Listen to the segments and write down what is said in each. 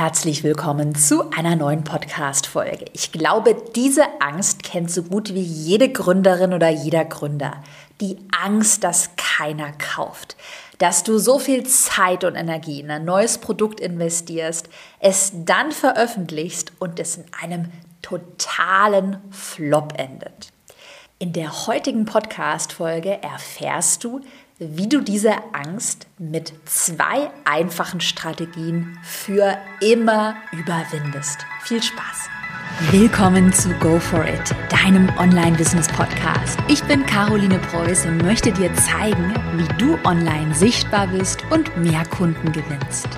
herzlich willkommen zu einer neuen Podcast-Folge. Ich glaube, diese Angst kennt so gut wie jede Gründerin oder jeder Gründer. Die Angst, dass keiner kauft. Dass du so viel Zeit und Energie in ein neues Produkt investierst, es dann veröffentlichst und es in einem totalen Flop endet. In der heutigen Podcast-Folge erfährst du, wie du diese Angst mit zwei einfachen Strategien für immer überwindest. Viel Spaß! Willkommen zu Go For It, deinem Online-Business-Podcast. Ich bin Caroline Preuß und möchte dir zeigen, wie du online sichtbar bist und mehr Kunden gewinnst.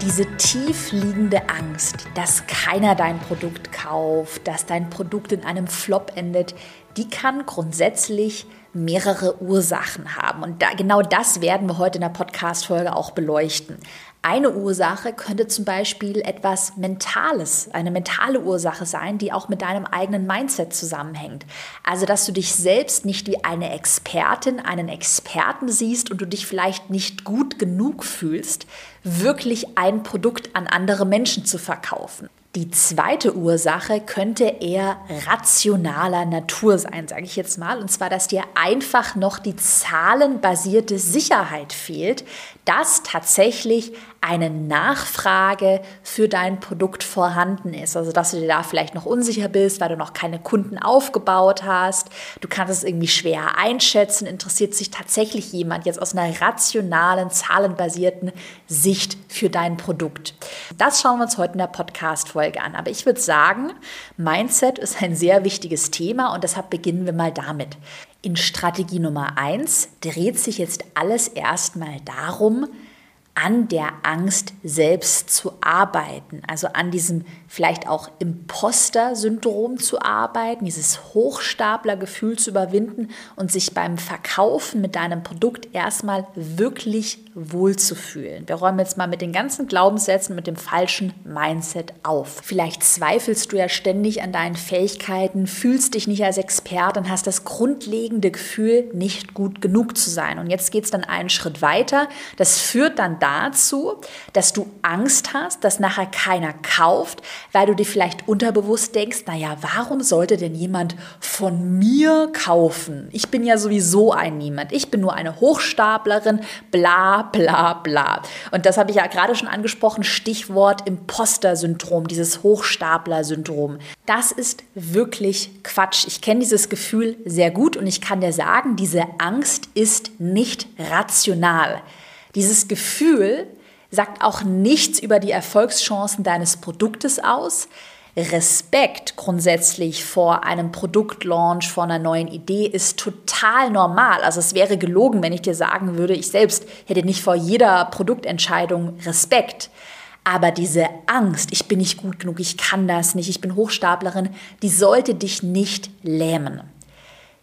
Diese tief liegende Angst, dass keiner dein Produkt kauft, dass dein Produkt in einem Flop endet, die kann grundsätzlich mehrere Ursachen haben. Und da, genau das werden wir heute in der Podcast-Folge auch beleuchten. Eine Ursache könnte zum Beispiel etwas Mentales, eine mentale Ursache sein, die auch mit deinem eigenen Mindset zusammenhängt. Also, dass du dich selbst nicht wie eine Expertin, einen Experten siehst und du dich vielleicht nicht gut genug fühlst, wirklich ein Produkt an andere Menschen zu verkaufen. Die zweite Ursache könnte eher rationaler Natur sein, sage ich jetzt mal. Und zwar, dass dir einfach noch die zahlenbasierte Sicherheit fehlt, dass tatsächlich eine Nachfrage für dein Produkt vorhanden ist. Also, dass du dir da vielleicht noch unsicher bist, weil du noch keine Kunden aufgebaut hast. Du kannst es irgendwie schwer einschätzen. Interessiert sich tatsächlich jemand jetzt aus einer rationalen, zahlenbasierten Sicht für dein Produkt? Das schauen wir uns heute in der Podcast-Folge an. Aber ich würde sagen, Mindset ist ein sehr wichtiges Thema und deshalb beginnen wir mal damit. In Strategie Nummer eins dreht sich jetzt alles erstmal darum, an der Angst selbst zu arbeiten, also an diesem vielleicht auch Imposter-Syndrom zu arbeiten, dieses Hochstapler-Gefühl zu überwinden und sich beim Verkaufen mit deinem Produkt erstmal wirklich wohlzufühlen. Wir räumen jetzt mal mit den ganzen Glaubenssätzen, mit dem falschen Mindset auf. Vielleicht zweifelst du ja ständig an deinen Fähigkeiten, fühlst dich nicht als Experte und hast das grundlegende Gefühl, nicht gut genug zu sein. Und jetzt geht es dann einen Schritt weiter. Das führt dann dazu, dass du Angst hast, dass nachher keiner kauft, weil du dir vielleicht unterbewusst denkst, naja, warum sollte denn jemand von mir kaufen? Ich bin ja sowieso ein Niemand. Ich bin nur eine Hochstaplerin, bla bla bla. Und das habe ich ja gerade schon angesprochen, Stichwort Imposter-Syndrom, dieses Hochstapler-Syndrom. Das ist wirklich Quatsch. Ich kenne dieses Gefühl sehr gut und ich kann dir sagen, diese Angst ist nicht rational. Dieses Gefühl sagt auch nichts über die Erfolgschancen deines Produktes aus. Respekt grundsätzlich vor einem Produktlaunch, vor einer neuen Idee ist total normal. Also es wäre gelogen, wenn ich dir sagen würde, ich selbst hätte nicht vor jeder Produktentscheidung Respekt. Aber diese Angst, ich bin nicht gut genug, ich kann das nicht, ich bin Hochstaplerin, die sollte dich nicht lähmen.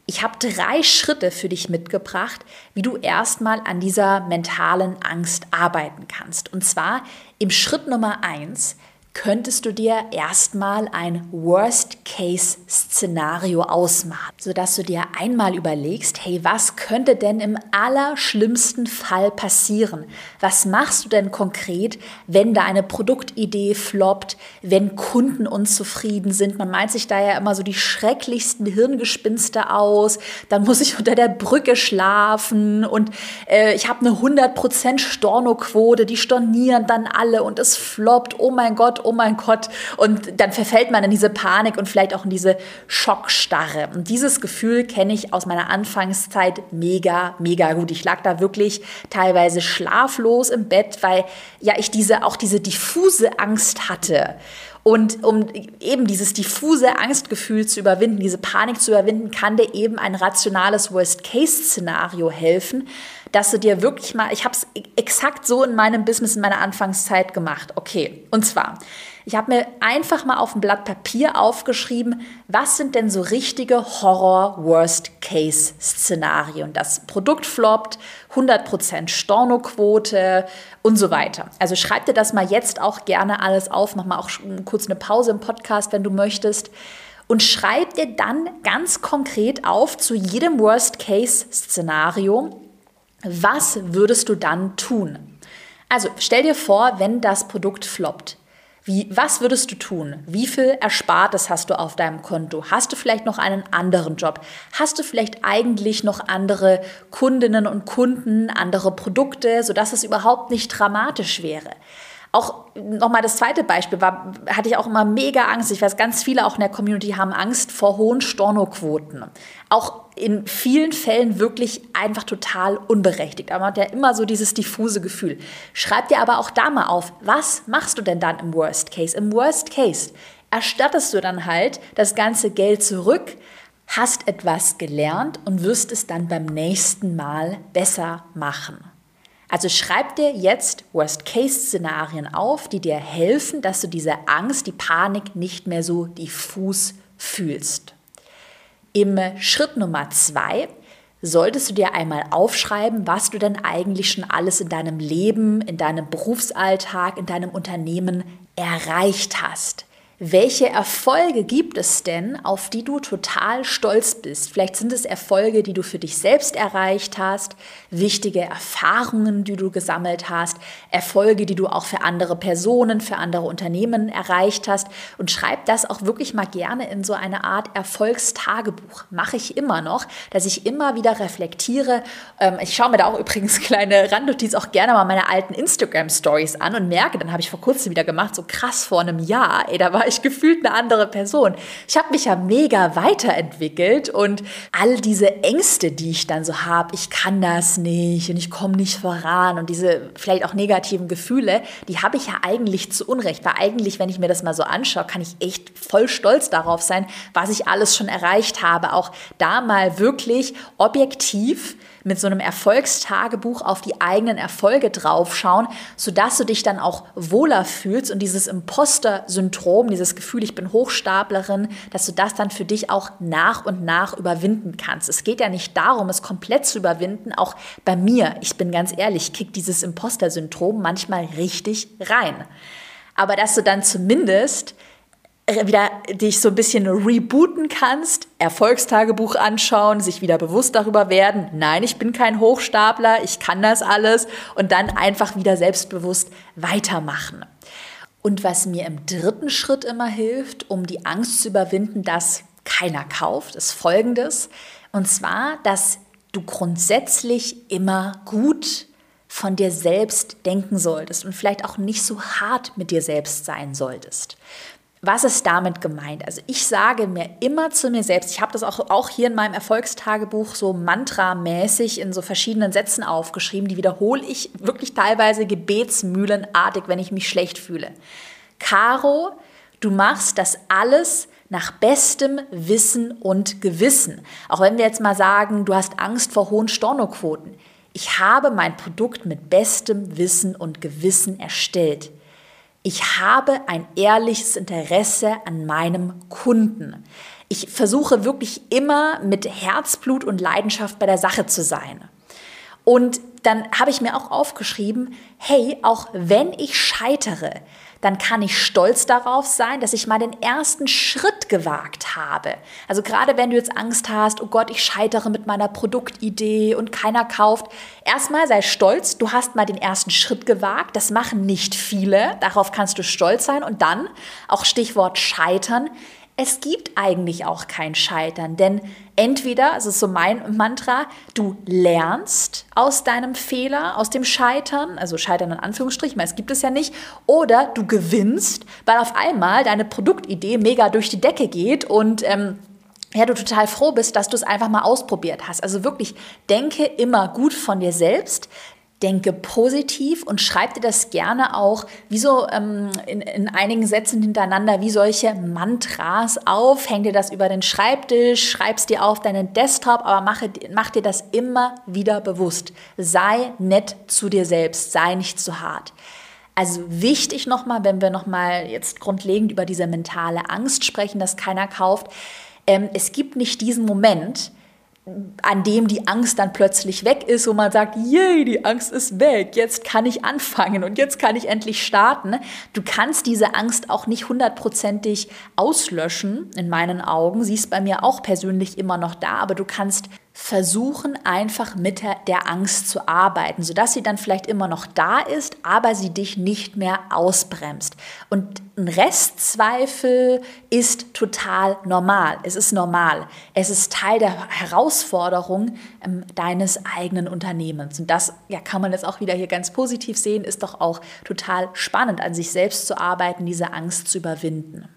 Ich habe drei Schritte für dich mitgebracht, wie du erstmal an dieser mentalen Angst arbeiten kannst. Und zwar im Schritt Nummer eins könntest du dir erstmal ein Worst-Case-Szenario ausmalen, sodass du dir einmal überlegst, hey, was könnte denn im allerschlimmsten Fall passieren? Was machst du denn konkret, wenn deine Produktidee floppt, wenn Kunden unzufrieden sind? Man meint sich da ja immer so die schrecklichsten Hirngespinste aus, dann muss ich unter der Brücke schlafen und äh, ich habe eine 100% Stornoquote, die stornieren dann alle und es floppt, oh mein Gott, oh mein Gott. Und dann verfällt man in diese Panik und vielleicht auch in diese Schockstarre. Und dieses Gefühl kenne ich aus meiner Anfangszeit mega, mega gut. Ich lag da wirklich teilweise schlaflos im Bett, weil ja ich diese, auch diese diffuse Angst hatte. Und um eben dieses diffuse Angstgefühl zu überwinden, diese Panik zu überwinden, kann dir eben ein rationales Worst-Case-Szenario helfen, dass du dir wirklich mal, ich habe es exakt so in meinem Business in meiner Anfangszeit gemacht. Okay, und zwar, ich habe mir einfach mal auf ein Blatt Papier aufgeschrieben, was sind denn so richtige Horror-Worst-Case-Szenarien. Das Produkt floppt, 100% Stornoquote und so weiter. Also schreib dir das mal jetzt auch gerne alles auf, mach mal auch kurz eine Pause im Podcast, wenn du möchtest. Und schreib dir dann ganz konkret auf zu jedem Worst-Case-Szenario, was würdest du dann tun? Also stell dir vor, wenn das Produkt floppt. Wie, was würdest du tun? Wie viel Erspartes hast du auf deinem Konto? Hast du vielleicht noch einen anderen Job? Hast du vielleicht eigentlich noch andere Kundinnen und Kunden, andere Produkte, sodass es überhaupt nicht dramatisch wäre? Auch nochmal das zweite Beispiel war, hatte ich auch immer mega Angst. Ich weiß, ganz viele auch in der Community haben Angst vor hohen Stornoquoten. Auch in vielen Fällen wirklich einfach total unberechtigt. Aber man hat ja immer so dieses diffuse Gefühl. Schreib dir aber auch da mal auf, was machst du denn dann im Worst Case? Im Worst Case erstattest du dann halt das ganze Geld zurück, hast etwas gelernt und wirst es dann beim nächsten Mal besser machen. Also schreib dir jetzt Worst-Case-Szenarien auf, die dir helfen, dass du diese Angst, die Panik nicht mehr so diffus fühlst. Im Schritt Nummer zwei solltest du dir einmal aufschreiben, was du denn eigentlich schon alles in deinem Leben, in deinem Berufsalltag, in deinem Unternehmen erreicht hast. Welche Erfolge gibt es denn, auf die du total stolz bist? Vielleicht sind es Erfolge, die du für dich selbst erreicht hast, wichtige Erfahrungen, die du gesammelt hast, Erfolge, die du auch für andere Personen, für andere Unternehmen erreicht hast. Und schreib das auch wirklich mal gerne in so eine Art Erfolgstagebuch. Mache ich immer noch, dass ich immer wieder reflektiere. Ähm, ich schaue mir da auch übrigens kleine Randnotiz auch gerne mal meine alten Instagram-Stories an und merke, dann habe ich vor kurzem wieder gemacht, so krass vor einem Jahr, ey, da war ich gefühlt eine andere Person. Ich habe mich ja mega weiterentwickelt und all diese Ängste, die ich dann so habe, ich kann das nicht und ich komme nicht voran und diese vielleicht auch negativen Gefühle, die habe ich ja eigentlich zu Unrecht, weil eigentlich, wenn ich mir das mal so anschaue, kann ich echt voll stolz darauf sein, was ich alles schon erreicht habe. Auch da mal wirklich objektiv mit so einem Erfolgstagebuch auf die eigenen Erfolge draufschauen, sodass du dich dann auch wohler fühlst und dieses Imposter-Syndrom, dieses Gefühl, ich bin Hochstaplerin, dass du das dann für dich auch nach und nach überwinden kannst. Es geht ja nicht darum, es komplett zu überwinden. Auch bei mir, ich bin ganz ehrlich, kickt dieses Imposter-Syndrom manchmal richtig rein. Aber dass du dann zumindest wieder dich so ein bisschen rebooten kannst, Erfolgstagebuch anschauen, sich wieder bewusst darüber werden, nein, ich bin kein Hochstapler, ich kann das alles und dann einfach wieder selbstbewusst weitermachen. Und was mir im dritten Schritt immer hilft, um die Angst zu überwinden, dass keiner kauft, ist folgendes. Und zwar, dass du grundsätzlich immer gut von dir selbst denken solltest und vielleicht auch nicht so hart mit dir selbst sein solltest. Was ist damit gemeint? Also ich sage mir immer zu mir selbst, ich habe das auch, auch hier in meinem Erfolgstagebuch so mantramäßig in so verschiedenen Sätzen aufgeschrieben, die wiederhole ich wirklich teilweise gebetsmühlenartig, wenn ich mich schlecht fühle. Caro, du machst das alles nach bestem Wissen und Gewissen. Auch wenn wir jetzt mal sagen, du hast Angst vor hohen Stornoquoten. Ich habe mein Produkt mit bestem Wissen und Gewissen erstellt. Ich habe ein ehrliches Interesse an meinem Kunden. Ich versuche wirklich immer mit Herzblut und Leidenschaft bei der Sache zu sein. Und dann habe ich mir auch aufgeschrieben, hey, auch wenn ich scheitere, dann kann ich stolz darauf sein, dass ich mal den ersten Schritt gewagt habe. Also gerade wenn du jetzt Angst hast, oh Gott, ich scheitere mit meiner Produktidee und keiner kauft, erstmal sei stolz, du hast mal den ersten Schritt gewagt. Das machen nicht viele, darauf kannst du stolz sein. Und dann, auch Stichwort Scheitern, es gibt eigentlich auch kein Scheitern, denn entweder, das ist so mein Mantra, du lernst aus deinem Fehler, aus dem Scheitern, also Scheitern in Anführungsstrichen, weil es gibt es ja nicht, oder du gewinnst, weil auf einmal deine Produktidee mega durch die Decke geht und ähm, ja, du total froh bist, dass du es einfach mal ausprobiert hast. Also wirklich, denke immer gut von dir selbst, denke positiv und schreib dir das gerne auch wie so ähm, in, in, einigen Sätzen hintereinander wie solche Mantras auf. Häng dir das über den Schreibtisch, schreib's dir auf deinen Desktop, aber mache, mach dir das immer wieder bewusst. Sei nett zu dir selbst, sei nicht zu hart. Also wichtig nochmal, wenn wir nochmal jetzt grundlegend über diese mentale Angst sprechen, dass keiner kauft. Ähm, es gibt nicht diesen Moment, an dem die Angst dann plötzlich weg ist, wo man sagt, yay, die Angst ist weg, jetzt kann ich anfangen und jetzt kann ich endlich starten. Du kannst diese Angst auch nicht hundertprozentig auslöschen, in meinen Augen. Sie ist bei mir auch persönlich immer noch da, aber du kannst versuchen einfach mit der Angst zu arbeiten, sodass sie dann vielleicht immer noch da ist, aber sie dich nicht mehr ausbremst. Und ein Restzweifel ist total normal. Es ist normal. Es ist Teil der Herausforderung ähm, deines eigenen Unternehmens. Und das ja, kann man jetzt auch wieder hier ganz positiv sehen, ist doch auch total spannend, an sich selbst zu arbeiten, diese Angst zu überwinden.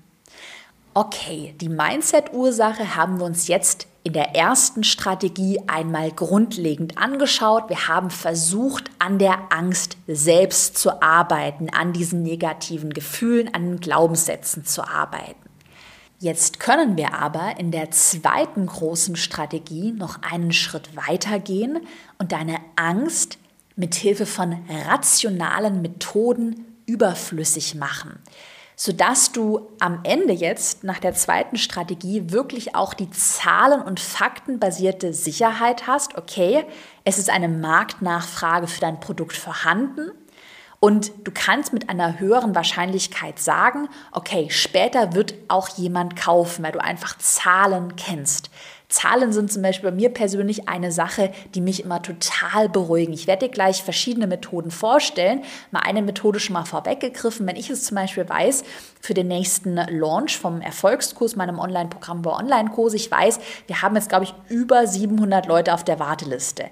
Okay, die Mindset-Ursache haben wir uns jetzt in der ersten Strategie einmal grundlegend angeschaut. Wir haben versucht, an der Angst selbst zu arbeiten, an diesen negativen Gefühlen, an den Glaubenssätzen zu arbeiten. Jetzt können wir aber in der zweiten großen Strategie noch einen Schritt weiter gehen und deine Angst mit Hilfe von rationalen Methoden überflüssig machen sodass du am Ende jetzt nach der zweiten Strategie wirklich auch die Zahlen- und Faktenbasierte Sicherheit hast. Okay, es ist eine Marktnachfrage für dein Produkt vorhanden. Und du kannst mit einer höheren Wahrscheinlichkeit sagen, okay, später wird auch jemand kaufen, weil du einfach Zahlen kennst. Zahlen sind zum Beispiel bei mir persönlich eine Sache, die mich immer total beruhigen. Ich werde dir gleich verschiedene Methoden vorstellen. Mal eine Methode schon mal vorweggegriffen. Wenn ich es zum Beispiel weiß, für den nächsten Launch vom Erfolgskurs, meinem Online-Programm über Online-Kurse, ich weiß, wir haben jetzt, glaube ich, über 700 Leute auf der Warteliste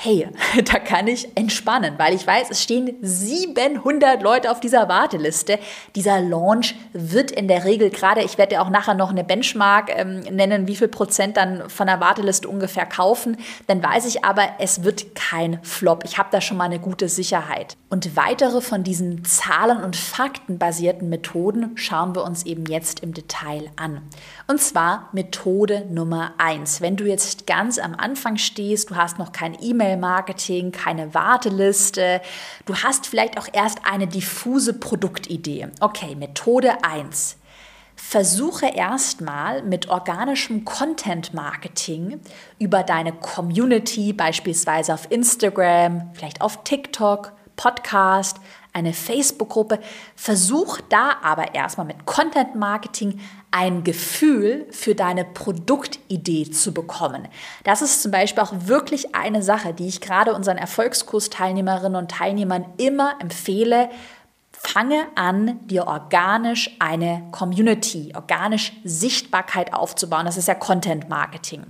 hey, da kann ich entspannen, weil ich weiß, es stehen 700 Leute auf dieser Warteliste. Dieser Launch wird in der Regel gerade, ich werde ja auch nachher noch eine Benchmark ähm, nennen, wie viel Prozent dann von der Warteliste ungefähr kaufen. Dann weiß ich aber, es wird kein Flop. Ich habe da schon mal eine gute Sicherheit. Und weitere von diesen Zahlen- und Faktenbasierten Methoden schauen wir uns eben jetzt im Detail an. Und zwar Methode Nummer eins. Wenn du jetzt ganz am Anfang stehst, du hast noch kein E-Mail, E-Mail-Marketing, keine Warteliste. Du hast vielleicht auch erst eine diffuse Produktidee. Okay, Methode 1. Versuche erstmal mit organischem Content-Marketing über deine Community, beispielsweise auf Instagram, vielleicht auf TikTok, Podcast, eine Facebook-Gruppe. Versuch da aber erstmal mit Content Marketing ein Gefühl für deine Produktidee zu bekommen. Das ist zum Beispiel auch wirklich eine Sache, die ich gerade unseren Erfolgskursteilnehmerinnen und Teilnehmern immer empfehle. Fange an, dir organisch eine Community, organisch Sichtbarkeit aufzubauen. Das ist ja Content Marketing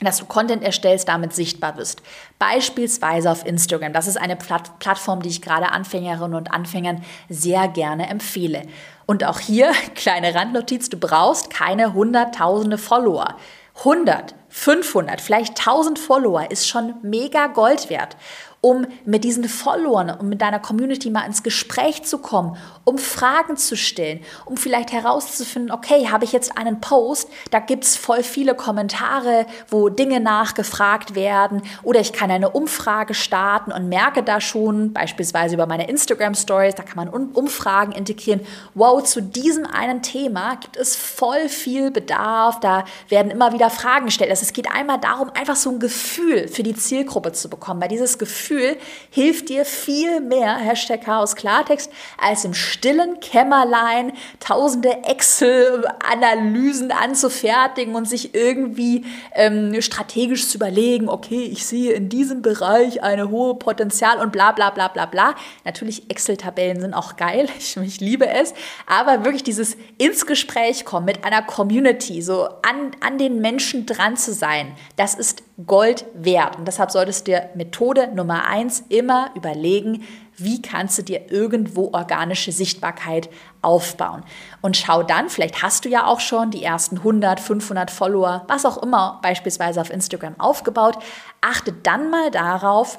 dass du Content erstellst, damit sichtbar wirst. Beispielsweise auf Instagram. Das ist eine Platt Plattform, die ich gerade Anfängerinnen und Anfängern sehr gerne empfehle. Und auch hier, kleine Randnotiz, du brauchst keine hunderttausende Follower. 100, 500, vielleicht 1000 Follower ist schon mega Gold wert um mit diesen Followern und mit deiner Community mal ins Gespräch zu kommen, um Fragen zu stellen, um vielleicht herauszufinden, okay, habe ich jetzt einen Post, da gibt es voll viele Kommentare, wo Dinge nachgefragt werden oder ich kann eine Umfrage starten und merke da schon, beispielsweise über meine Instagram Stories, da kann man Umfragen integrieren, wow, zu diesem einen Thema gibt es voll viel Bedarf, da werden immer wieder Fragen gestellt. Also es geht einmal darum, einfach so ein Gefühl für die Zielgruppe zu bekommen, weil dieses Gefühl Gefühl hilft dir viel mehr, Hashtag Chaos Klartext, als im stillen Kämmerlein tausende Excel-Analysen anzufertigen und sich irgendwie ähm, strategisch zu überlegen, okay, ich sehe in diesem Bereich eine hohe Potenzial und bla bla bla bla bla. Natürlich, Excel-Tabellen sind auch geil, ich, ich liebe es, aber wirklich dieses ins Gespräch kommen mit einer Community, so an, an den Menschen dran zu sein, das ist Gold wert. Und deshalb solltest du dir Methode Nummer eins immer überlegen, wie kannst du dir irgendwo organische Sichtbarkeit aufbauen. Und schau dann, vielleicht hast du ja auch schon die ersten 100, 500 Follower, was auch immer, beispielsweise auf Instagram aufgebaut. Achte dann mal darauf,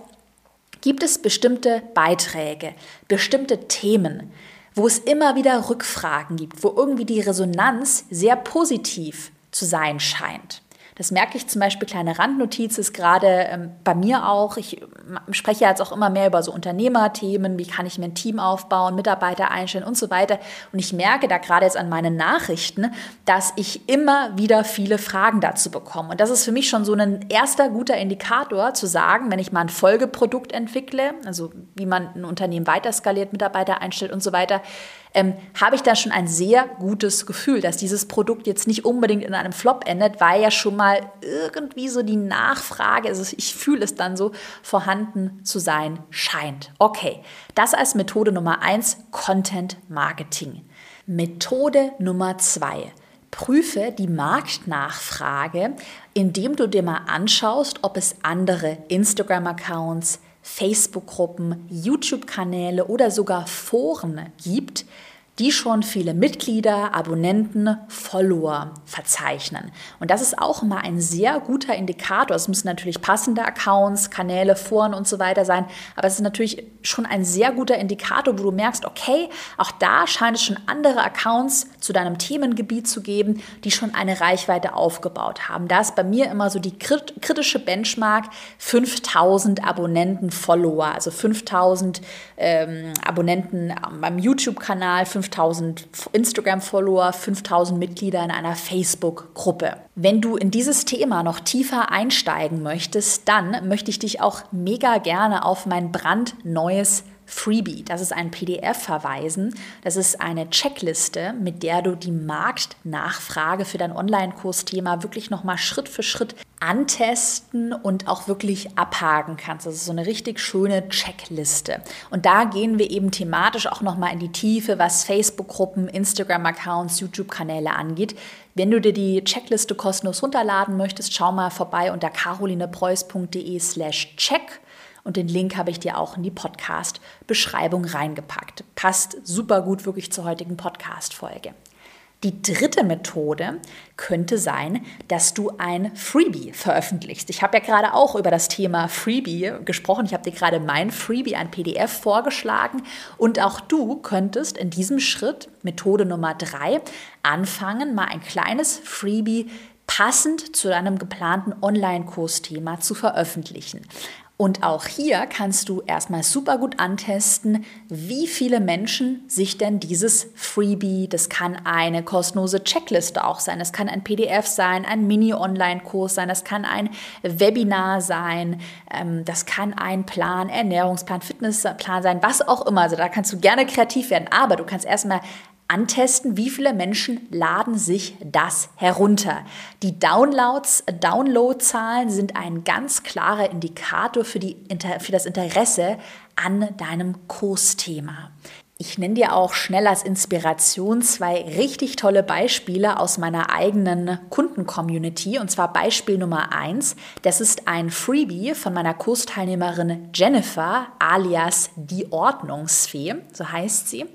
gibt es bestimmte Beiträge, bestimmte Themen, wo es immer wieder Rückfragen gibt, wo irgendwie die Resonanz sehr positiv zu sein scheint. Das merke ich zum Beispiel, kleine Randnotiz ist gerade ähm, bei mir auch. Ich spreche jetzt auch immer mehr über so Unternehmerthemen, wie kann ich mir ein Team aufbauen, Mitarbeiter einstellen und so weiter. Und ich merke da gerade jetzt an meinen Nachrichten, dass ich immer wieder viele Fragen dazu bekomme. Und das ist für mich schon so ein erster guter Indikator zu sagen, wenn ich mal ein Folgeprodukt entwickle, also wie man ein Unternehmen weiter skaliert, Mitarbeiter einstellt und so weiter, ähm, habe ich da schon ein sehr gutes Gefühl, dass dieses Produkt jetzt nicht unbedingt in einem Flop endet, weil ja schon mal irgendwie so die Nachfrage, also ich fühle es dann so, vorhanden zu sein scheint. Okay, das als Methode Nummer eins Content Marketing. Methode Nummer zwei Prüfe die Marktnachfrage, indem du dir mal anschaust, ob es andere Instagram-Accounts, Facebook-Gruppen, YouTube-Kanäle oder sogar Foren gibt, die schon viele Mitglieder, Abonnenten, Follower verzeichnen. Und das ist auch immer ein sehr guter Indikator. Es müssen natürlich passende Accounts, Kanäle, Foren und so weiter sein, aber es ist natürlich schon ein sehr guter Indikator, wo du merkst, okay, auch da scheint es schon andere Accounts zu deinem Themengebiet zu geben, die schon eine Reichweite aufgebaut haben. Da ist bei mir immer so die kritische Benchmark 5000 Abonnenten, Follower, also 5000 ähm, Abonnenten beim YouTube-Kanal, 5000 Instagram-Follower, 5000 Mitglieder in einer Facebook-Gruppe. Wenn du in dieses Thema noch tiefer einsteigen möchtest, dann möchte ich dich auch mega gerne auf mein brandneues Freebie. Das ist ein PDF verweisen. Das ist eine Checkliste, mit der du die Marktnachfrage für dein Online-Kursthema wirklich nochmal Schritt für Schritt antesten und auch wirklich abhaken kannst. Das ist so eine richtig schöne Checkliste. Und da gehen wir eben thematisch auch nochmal in die Tiefe, was Facebook-Gruppen, Instagram-Accounts, YouTube-Kanäle angeht. Wenn du dir die Checkliste kostenlos runterladen möchtest, schau mal vorbei unter carolinepreuß.de slash check und den Link habe ich dir auch in die Podcast-Beschreibung reingepackt. Passt super gut wirklich zur heutigen Podcast-Folge. Die dritte Methode könnte sein, dass du ein Freebie veröffentlichst. Ich habe ja gerade auch über das Thema Freebie gesprochen. Ich habe dir gerade mein Freebie, ein PDF vorgeschlagen. Und auch du könntest in diesem Schritt, Methode Nummer drei, anfangen, mal ein kleines Freebie passend zu deinem geplanten Online-Kursthema zu veröffentlichen. Und auch hier kannst du erstmal super gut antesten, wie viele Menschen sich denn dieses Freebie, das kann eine kostenlose Checkliste auch sein, das kann ein PDF sein, ein Mini-Online-Kurs sein, das kann ein Webinar sein, ähm, das kann ein Plan, Ernährungsplan, Fitnessplan sein, was auch immer. Also da kannst du gerne kreativ werden, aber du kannst erstmal antesten, wie viele Menschen laden sich das herunter. Die Downloads, Downloadzahlen sind ein ganz klarer Indikator für, die, für das Interesse an deinem Kursthema. Ich nenne dir auch schnell als Inspiration zwei richtig tolle Beispiele aus meiner eigenen Kundencommunity. Und zwar Beispiel Nummer eins. Das ist ein Freebie von meiner Kursteilnehmerin Jennifer alias die Ordnungsfee, so heißt sie.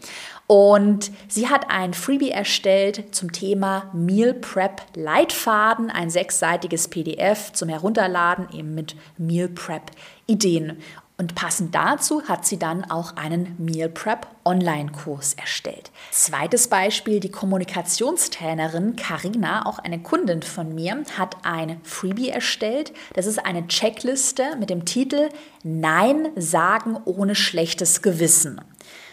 Und sie hat ein Freebie erstellt zum Thema Meal Prep Leitfaden, ein sechsseitiges PDF zum Herunterladen eben mit Meal Prep Ideen. Und passend dazu hat sie dann auch einen Meal Prep Online-Kurs erstellt. Zweites Beispiel, die Kommunikationstrainerin Karina, auch eine Kundin von mir, hat ein Freebie erstellt. Das ist eine Checkliste mit dem Titel Nein sagen ohne schlechtes Gewissen.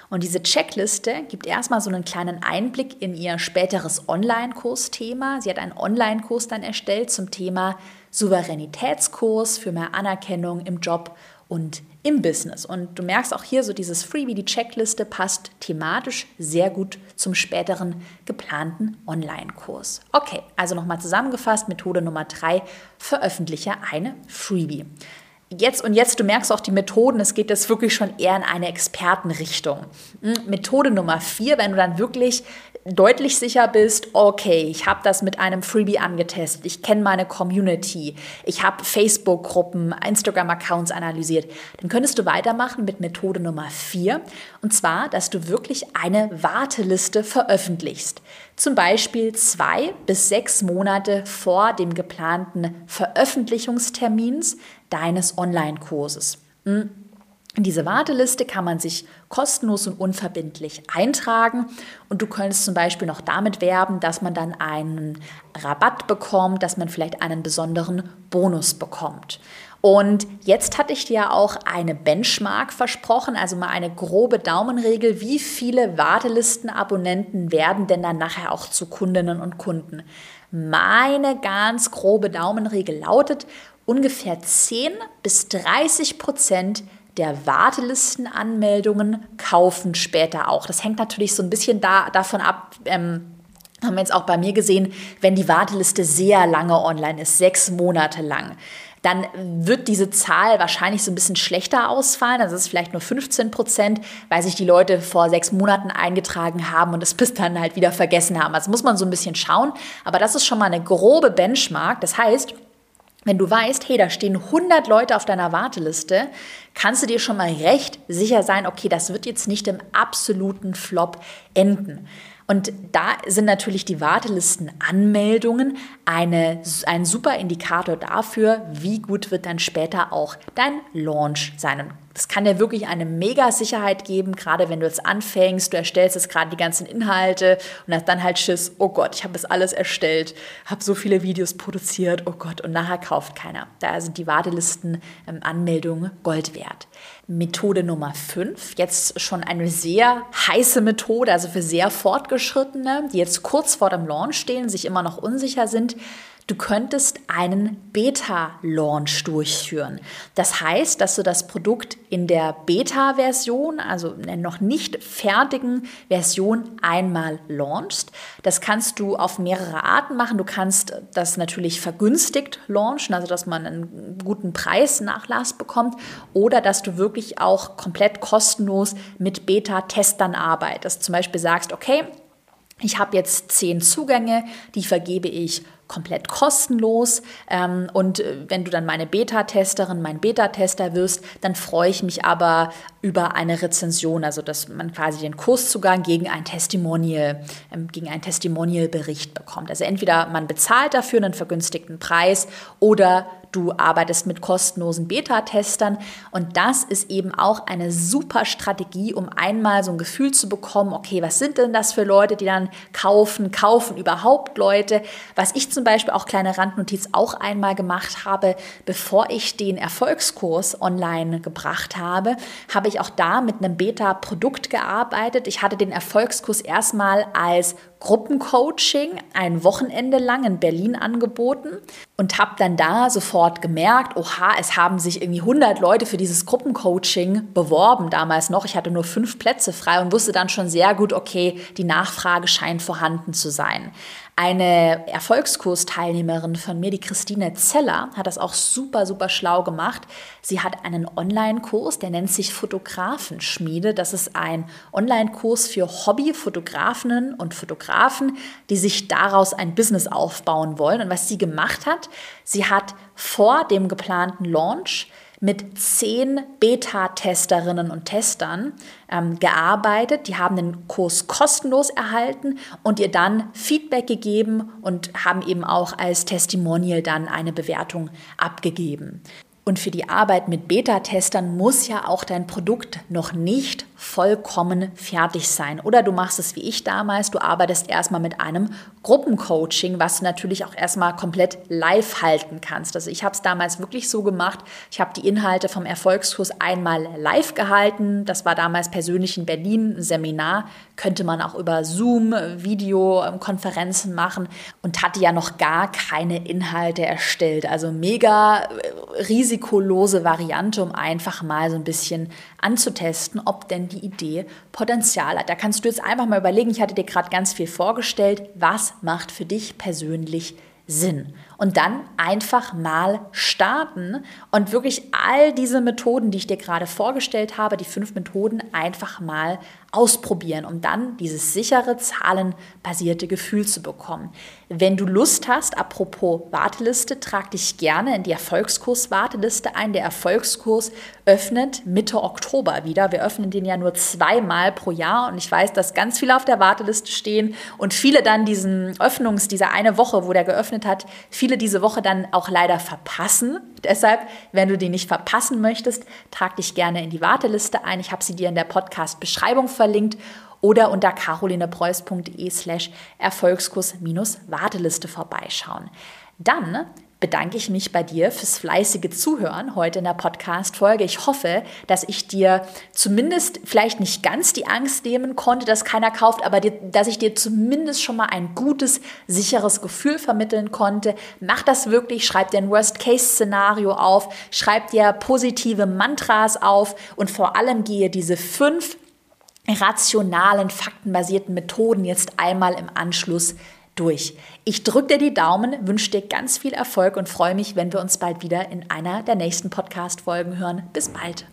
Und diese Checkliste gibt erstmal so einen kleinen Einblick in ihr späteres Online-Kursthema. Sie hat einen Online-Kurs dann erstellt zum Thema Souveränitätskurs für mehr Anerkennung im Job und im Business. Und du merkst auch hier so dieses Freebie, die Checkliste passt thematisch sehr gut zum späteren geplanten Online-Kurs. Okay, also nochmal zusammengefasst, Methode Nummer drei, veröffentliche eine Freebie jetzt und jetzt, du merkst auch die Methoden, es geht jetzt wirklich schon eher in eine Expertenrichtung. Hm, Methode Nummer vier, wenn du dann wirklich deutlich sicher bist, okay, ich habe das mit einem Freebie angetestet, ich kenne meine Community, ich habe Facebook-Gruppen, Instagram-Accounts analysiert, dann könntest du weitermachen mit Methode Nummer vier und zwar, dass du wirklich eine Warteliste veröffentlichst. Zum Beispiel zwei bis sechs Monate vor dem geplanten Veröffentlichungstermins deines Online-Kurses. Hm. In diese Warteliste kann man sich kostenlos und unverbindlich eintragen und du könntest zum Beispiel noch damit werben, dass man dann einen Rabatt bekommt, dass man vielleicht einen besonderen Bonus bekommt. Und jetzt hatte ich dir auch eine Benchmark versprochen, also mal eine grobe Daumenregel, wie viele Wartelistenabonnenten werden denn dann nachher auch zu Kundinnen und Kunden. Meine ganz grobe Daumenregel lautet, ungefähr 10 bis 30 Prozent der Wartelistenanmeldungen kaufen später auch. Das hängt natürlich so ein bisschen da, davon ab, ähm, haben wir jetzt auch bei mir gesehen, wenn die Warteliste sehr lange online ist, sechs Monate lang, dann wird diese Zahl wahrscheinlich so ein bisschen schlechter ausfallen. Das ist vielleicht nur 15 Prozent, weil sich die Leute vor sechs Monaten eingetragen haben und es bis dann halt wieder vergessen haben. Also muss man so ein bisschen schauen. Aber das ist schon mal eine grobe Benchmark. Das heißt, wenn du weißt, hey, da stehen 100 Leute auf deiner Warteliste, kannst du dir schon mal recht sicher sein, okay, das wird jetzt nicht im absoluten Flop enden. Und da sind natürlich die Wartelistenanmeldungen eine, ein super Indikator dafür, wie gut wird dann später auch dein Launch sein. Und das kann dir wirklich eine mega Sicherheit geben, gerade wenn du jetzt anfängst, du erstellst jetzt gerade die ganzen Inhalte und hast dann halt Schiss, oh Gott, ich habe das alles erstellt, habe so viele Videos produziert, oh Gott, und nachher kauft keiner. Da sind die Wartelistenanmeldungen ähm, Gold wert. Methode Nummer 5, jetzt schon eine sehr heiße Methode, also für sehr fortgeschrittene, die jetzt kurz vor dem Launch stehen, sich immer noch unsicher sind, Du könntest einen Beta-Launch durchführen. Das heißt, dass du das Produkt in der Beta-Version, also in der noch nicht fertigen Version, einmal launchst. Das kannst du auf mehrere Arten machen. Du kannst das natürlich vergünstigt launchen, also dass man einen guten Preisnachlass bekommt, oder dass du wirklich auch komplett kostenlos mit Beta-Testern arbeitest. Zum Beispiel sagst, okay, ich habe jetzt zehn Zugänge, die vergebe ich komplett kostenlos. Ähm, und äh, wenn du dann meine Beta-Testerin, mein Beta-Tester wirst, dann freue ich mich aber über eine Rezension, also dass man quasi den Kurszugang gegen ein Testimonial, ähm, gegen einen Testimonial-Bericht bekommt. Also entweder man bezahlt dafür einen vergünstigten Preis oder du arbeitest mit kostenlosen Beta-Testern. Und das ist eben auch eine super Strategie, um einmal so ein Gefühl zu bekommen, okay, was sind denn das für Leute, die dann kaufen, kaufen überhaupt Leute? Was ich zum Beispiel auch kleine Randnotiz auch einmal gemacht habe, bevor ich den Erfolgskurs online gebracht habe, habe ich auch da mit einem Beta-Produkt gearbeitet. Ich hatte den Erfolgskurs erstmal als Gruppencoaching ein Wochenende lang in Berlin angeboten und habe dann da sofort gemerkt, oha, es haben sich irgendwie 100 Leute für dieses Gruppencoaching beworben damals noch. Ich hatte nur fünf Plätze frei und wusste dann schon sehr gut, okay, die Nachfrage scheint vorhanden zu sein. Eine Erfolgskursteilnehmerin von mir, die Christine Zeller, hat das auch super, super schlau gemacht. Sie hat einen Online-Kurs, der nennt sich Fotografenschmiede. Das ist ein Online-Kurs für Hobbyfotografinnen und Fotografen, die sich daraus ein Business aufbauen wollen. Und was sie gemacht hat, sie hat vor dem geplanten Launch mit zehn Beta-Testerinnen und Testern ähm, gearbeitet. Die haben den Kurs kostenlos erhalten und ihr dann Feedback gegeben und haben eben auch als Testimonial dann eine Bewertung abgegeben. Und für die Arbeit mit Beta-Testern muss ja auch dein Produkt noch nicht vollkommen fertig sein. Oder du machst es wie ich damals, du arbeitest erstmal mit einem Gruppencoaching, was du natürlich auch erstmal komplett live halten kannst. Also ich habe es damals wirklich so gemacht, ich habe die Inhalte vom Erfolgskurs einmal live gehalten. Das war damals persönlich in Berlin ein Seminar, könnte man auch über Zoom, Videokonferenzen machen und hatte ja noch gar keine Inhalte erstellt. Also mega äh, risikolose Variante, um einfach mal so ein bisschen anzutesten, ob denn die Idee Potenzial hat. Da kannst du jetzt einfach mal überlegen, ich hatte dir gerade ganz viel vorgestellt, was macht für dich persönlich Sinn? Und dann einfach mal starten und wirklich all diese Methoden, die ich dir gerade vorgestellt habe, die fünf Methoden, einfach mal ausprobieren, um dann dieses sichere, zahlenbasierte Gefühl zu bekommen. Wenn du Lust hast, apropos Warteliste, trag dich gerne in die Erfolgskurs-Warteliste ein. Der Erfolgskurs öffnet Mitte Oktober wieder. Wir öffnen den ja nur zweimal pro Jahr und ich weiß, dass ganz viele auf der Warteliste stehen und viele dann diesen Öffnungs, diese eine Woche, wo der geöffnet hat, viele diese Woche dann auch leider verpassen. Deshalb, wenn du die nicht verpassen möchtest, trag dich gerne in die Warteliste ein. Ich habe sie dir in der Podcast-Beschreibung verlinkt oder unter carolinepreuß.de slash Erfolgskurs-Warteliste vorbeischauen. Dann bedanke ich mich bei dir fürs fleißige Zuhören heute in der Podcast-Folge. Ich hoffe, dass ich dir zumindest vielleicht nicht ganz die Angst nehmen konnte, dass keiner kauft, aber dir, dass ich dir zumindest schon mal ein gutes, sicheres Gefühl vermitteln konnte. Mach das wirklich, schreib dir ein Worst-Case-Szenario auf, schreib dir positive Mantras auf und vor allem gehe diese fünf rationalen, faktenbasierten Methoden jetzt einmal im Anschluss durch. Ich drücke dir die Daumen, wünsche dir ganz viel Erfolg und freue mich, wenn wir uns bald wieder in einer der nächsten Podcast-Folgen hören. Bis bald.